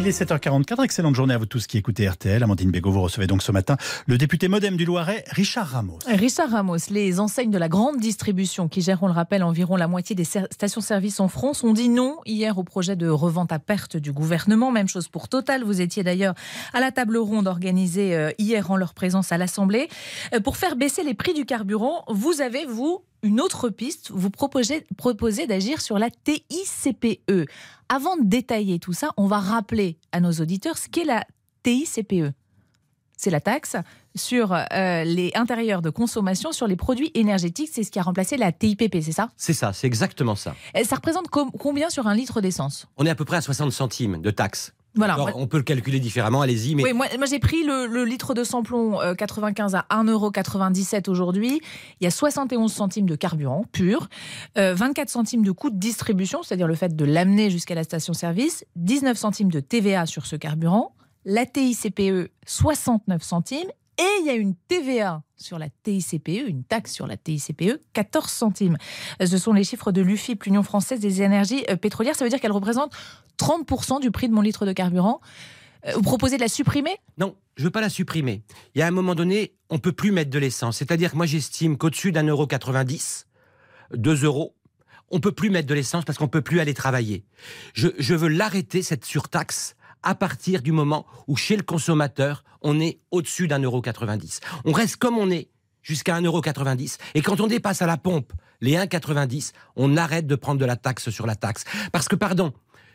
Il est 7h44, excellente journée à vous tous qui écoutez RTL. Amandine Bégaud, vous recevez donc ce matin le député modem du Loiret, Richard Ramos. Richard Ramos, les enseignes de la grande distribution qui gèrent, on le rappelle, environ la moitié des stations-service en France ont dit non hier au projet de revente à perte du gouvernement. Même chose pour Total. Vous étiez d'ailleurs à la table ronde organisée euh, hier en leur présence à l'Assemblée. Euh, pour faire baisser les prix du carburant, vous avez, vous, une autre piste, vous proposez, proposez d'agir sur la TICPE. Avant de détailler tout ça, on va rappeler à nos auditeurs ce qu'est la TICPE. C'est la taxe sur euh, les intérieurs de consommation sur les produits énergétiques. C'est ce qui a remplacé la TIPP, c'est ça? C'est ça, c'est exactement ça. Et ça représente combien sur un litre d'essence? On est à peu près à 60 centimes de taxe on peut le calculer différemment, allez-y. Mais... Oui, moi, j'ai pris le, litre de samplon 95 euh, à 1,97€ aujourd'hui. Il y a 71 centimes de carburant pur, 24 euh, centimes de coût de distribution, c'est-à-dire le fait de l'amener jusqu'à la station-service, 19 centimes de TVA sur ce carburant, la TICPE 69 centimes et il y a une TVA sur la TICPE, une taxe sur la TICPE, 14 centimes. Ce sont les chiffres de l'UFIP, l'Union française des énergies euh, pétrolières. Ça veut dire qu'elle représente 30% du prix de mon litre de carburant. Euh, vous proposez de la supprimer? Non, je ne veux pas la supprimer. Il y a un moment donné, on ne peut plus mettre de l'essence. C'est-à-dire que moi, j'estime qu'au-dessus d'un euro 90, 2 euros, on ne peut plus mettre de l'essence parce qu'on ne peut plus aller travailler. Je, je veux l'arrêter, cette surtaxe, à partir du moment où chez le consommateur, on est au-dessus d'un euro 90. On reste comme on est jusqu'à un euro 90. Et quand on dépasse à la pompe les 1,90, on arrête de prendre de la taxe sur la taxe. Parce que, pardon,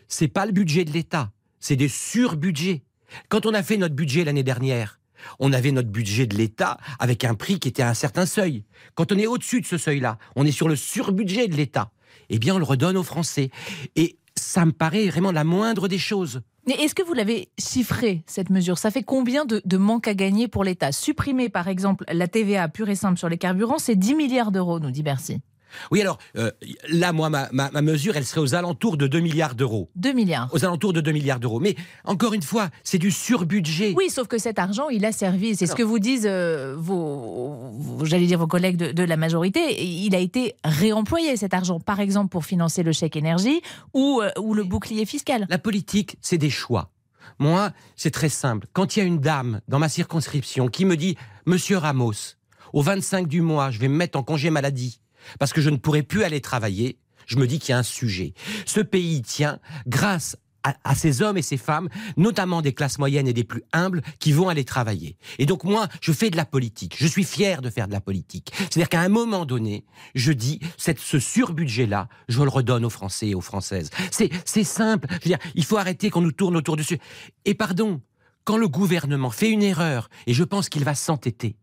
c'est pas le budget de l'État, c'est des surbudgets. Quand on a fait notre budget l'année dernière, on avait notre budget de l'État avec un prix qui était à un certain seuil. Quand on est au-dessus de ce seuil-là, on est sur le surbudget de l'État. Eh bien, on le redonne aux Français. Et ça me paraît vraiment la moindre des choses. Mais est-ce que vous l'avez chiffré, cette mesure? Ça fait combien de, de manque à gagner pour l'État? Supprimer, par exemple, la TVA pure et simple sur les carburants, c'est 10 milliards d'euros, nous dit Bercy. Oui, alors euh, là, moi, ma, mesure, elle serait aux alentours de 2 milliards d'euros. 2 milliards. Aux alentours de 2 milliards d'euros. Mais encore une fois, c'est du surbudget. Oui, sauf que cet argent, il a servi. C'est ce que vous disent euh, vos, j'allais dire vos collègues de, la majorité. Il a été réemployé cet argent, par exemple pour financer le chèque énergie ou, euh, ou le bouclier fiscal. La politique, c'est des choix. Moi, c'est très simple. Quand il y a une dame dans ma circonscription qui me dit, Monsieur Ramos, au 25 du mois, je vais me mettre en congé maladie parce que je ne pourrai plus aller travailler, je me dis qu'il y a un sujet. Ce pays tient grâce à, ces hommes et ces femmes, notamment des classes moyennes et des plus humbles, qui vont aller travailler. Et donc moi, je fais de la politique. Je suis fier de faire de la politique. C'est-à-dire qu'à un moment donné, je dis, ce surbudget-là, je le redonne aux Français et aux Françaises. C'est simple. Je veux dire, il faut arrêter qu'on nous tourne autour dessus. Et pardon, quand le gouvernement fait une erreur, et je pense qu'il va s'entêter,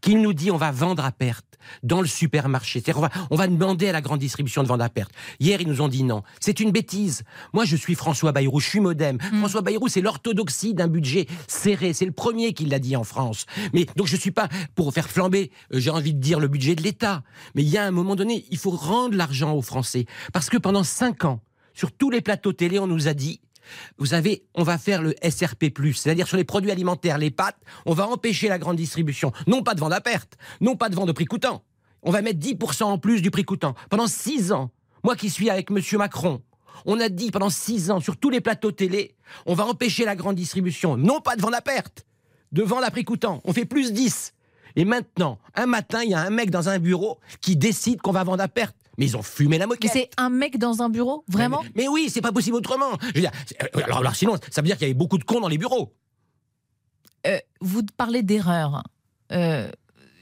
qu'il nous dit on va vendre à perte dans le supermarché. On va, on va demander à la grande distribution de vendre à perte. Hier, ils nous ont dit non. C'est une bêtise. Moi, je suis François Bayrou, je suis modem. Mm. François Bayrou, c'est l'orthodoxie d'un budget serré. C'est le premier qui l'a dit en France. Mais donc, je suis pas pour faire flamber, euh, j'ai envie de dire, le budget de l'État. Mais il y a un moment donné, il faut rendre l'argent aux Français. Parce que pendant cinq ans, sur tous les plateaux télé, on nous a dit vous savez, on va faire le SRP+, c'est-à-dire sur les produits alimentaires, les pâtes, on va empêcher la grande distribution, non pas de vendre à perte, non pas de vendre au prix coûtant. On va mettre 10% en plus du prix coûtant. Pendant six ans, moi qui suis avec M. Macron, on a dit pendant six ans sur tous les plateaux télé, on va empêcher la grande distribution, non pas de vendre à perte, de vendre à prix coûtant. On fait plus 10. Et maintenant, un matin, il y a un mec dans un bureau qui décide qu'on va vendre à perte. Mais ils ont fumé la moquette. C'est un mec dans un bureau, vraiment mais, oui, c'est pas possible autrement. Euh, alors, sinon, ça veut dire qu'il y avait beaucoup de cons dans les bureaux. Euh, vous parlez d'erreur. Euh,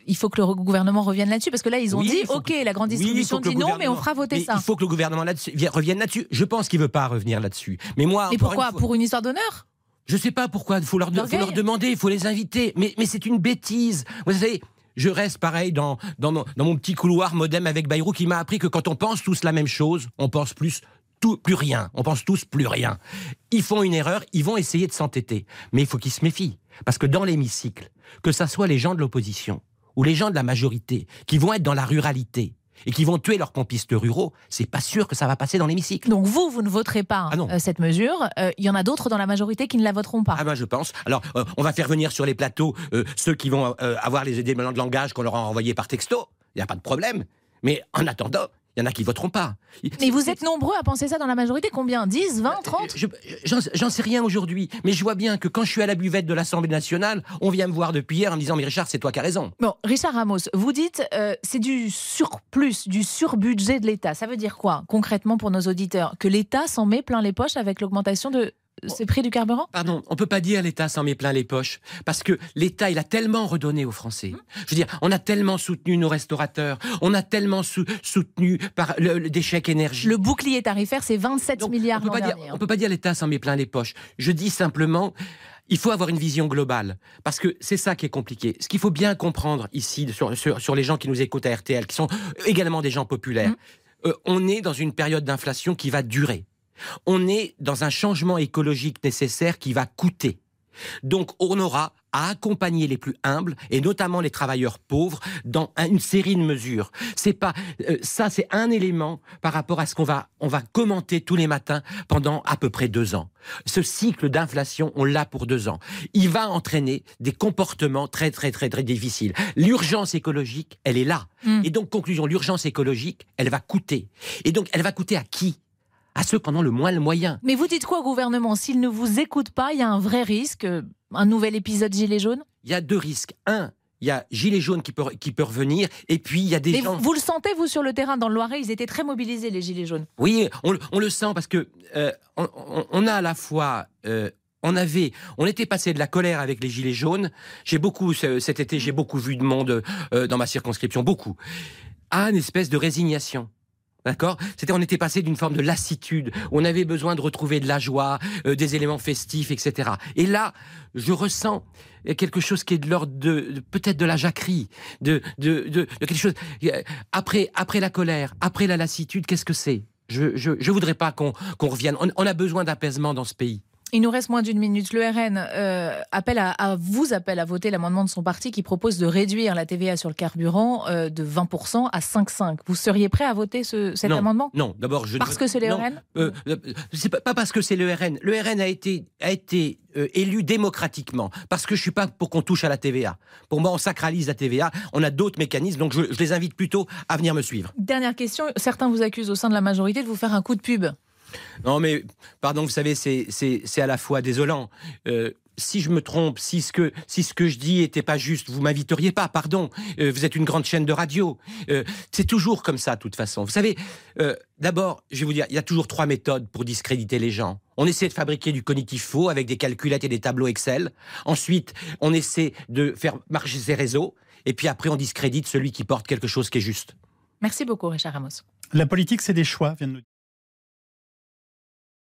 il faut que le gouvernement revienne là-dessus parce que là ils ont dit ok la grande distribution dit non mais on fera voter ça. Il faut que le gouvernement revienne là-dessus. Je pense qu'il veut pas revenir là-dessus. Mais moi. Et pourquoi Pour une histoire d'honneur Je sais pas pourquoi. Il faut leur, faut leur demander, il faut les inviter. Mais, mais c'est une bêtise. Vous savez, je reste pareil dans, dans, mon, petit couloir modem avec Bayrou qui m'a appris que quand on pense tous la même chose, on pense plus tout, plus rien. On pense tous plus rien. Ils font une erreur, ils vont essayer de s'entêter. Mais il faut qu'ils se méfient. Parce que dans l'hémicycle, que ça soit les gens de l'opposition ou les gens de la majorité qui vont être dans la ruralité, et qui vont tuer leurs pompistes ruraux, c'est pas sûr que ça va passer dans l'hémicycle. Donc vous, vous ne voterez pas ah euh, cette mesure. Il euh, y en a d'autres dans la majorité qui ne la voteront pas. Ah ben je pense. Alors euh, on va faire venir sur les plateaux ceux qui vont avoir les éléments de langage qu'on leur a envoyés par texto. il n'y a pas de problème. Mais en attendant, il y en a qui voteront pas. Mais vous êtes nombreux à penser ça dans la majorité Combien? 10, 20, 30 J'en sais rien aujourd'hui, mais je vois bien que quand je suis à la buvette de l'Assemblée nationale, on vient me voir depuis hier en me disant Mais Richard, c'est toi qui as raison. Bon, Richard Ramos, vous dites euh, c'est du surplus, du surbudget de l'État. Ça veut dire quoi concrètement pour nos auditeurs? Que l'État s'en met plein les poches avec l'augmentation de c'est prix du carburant? Pardon, on peut pas dire l'État s'en met plein les poches parce que l'État il a tellement redonné aux Français. Hum. Je veux dire, on a tellement soutenu nos restaurateurs, on a tellement soutenu par le, des chèques énergie. Le bouclier tarifaire, c'est 27 milliards on peut pas dire, On peut pas dire l'État s'en met plein les poches. Je dis simplement. Il faut avoir une vision globale, parce que c'est ça qui est compliqué. Ce qu'il faut bien comprendre ici sur, sur, les gens qui nous écoutent à RTL, qui sont également des gens populaires, hum. euh, on est dans une période d'inflation qui va durer. On est dans un changement écologique nécessaire qui va coûter. Donc on aura à accompagner les plus humbles et notamment les travailleurs pauvres dans une série de mesures. C'est pas euh, ça, c'est un élément par rapport à ce qu'on va on va commenter tous les matins pendant à peu près deux ans. Ce cycle d'inflation, on l'a pour deux ans. Il va entraîner des comportements très très très très difficiles. L'urgence écologique, elle est là. Hmm. Et donc conclusion, l'urgence écologique, elle va coûter. Et donc elle va coûter à qui? À ceux qui en ont le moins le moyen. Mais vous dites quoi au gouvernement? S'il ne vous écoute pas, il y a un vrai risque, un nouvel épisode Gilets jaunes? Il y a deux risques. Un, il y a Gilets jaunes qui peut, qui peut revenir, et puis il y a des gens... Vous le sentez, vous, sur le terrain, dans le Loiret, ils étaient très mobilisés, les Gilets jaunes Oui, on, le sent, parce que euh, on, a à la fois... Euh, on avait, on était passé de la colère avec les gilets jaunes. J'ai beaucoup cet été, j'ai beaucoup vu de monde euh, dans ma circonscription, beaucoup, à une espèce de résignation. D'accord? C'était, on était passé d'une forme de lassitude, on avait besoin de retrouver de la joie, euh, des éléments festifs, etc. Et là, je ressens quelque chose qui est de l'ordre de, peut-être de la jacquerie, de, de, de, quelque chose. Après, après la colère, après la lassitude, qu'est-ce que c'est? Je, je voudrais pas qu'on qu'on revienne. on a besoin d'apaisement dans ce pays. Il nous reste moins d'une minute. Le RN euh, appelle à, vous appelle à voter l'amendement de son parti qui propose de réduire la TVA sur le carburant euh, de 20% à 5,5. Vous seriez prêt à voter cet amendement? Non, d'abord je parce que c'est le RN. Euh, c'est pas, pas, parce que c'est le RN. Le RN a été a été élu démocratiquement parce que je suis pas pour qu'on touche à la TVA. Pour moi, on sacralise la TVA. On a d'autres mécanismes, donc je, je les invite plutôt à venir me suivre. Dernière question. Certains vous accusent au sein de la majorité de vous faire un coup de pub. Non, mais pardon, vous savez, c'est à la fois désolant. Euh, si je me trompe, si ce que, si ce que je dis était pas juste, vous m'inviteriez pas, pardon. Euh, vous êtes une grande chaîne de radio. Euh, c'est toujours comme ça, de toute façon. Vous savez, d'abord, je vais vous dire, il y a toujours trois méthodes pour discréditer les gens. On essaie de fabriquer du cognitif faux avec des calculettes et des tableaux Excel. Ensuite, on essaie de faire marcher ses réseaux. Et puis après, on discrédite celui qui porte quelque chose qui est juste. Merci beaucoup, Richard Ramos. La politique, c'est des choix, vient de nous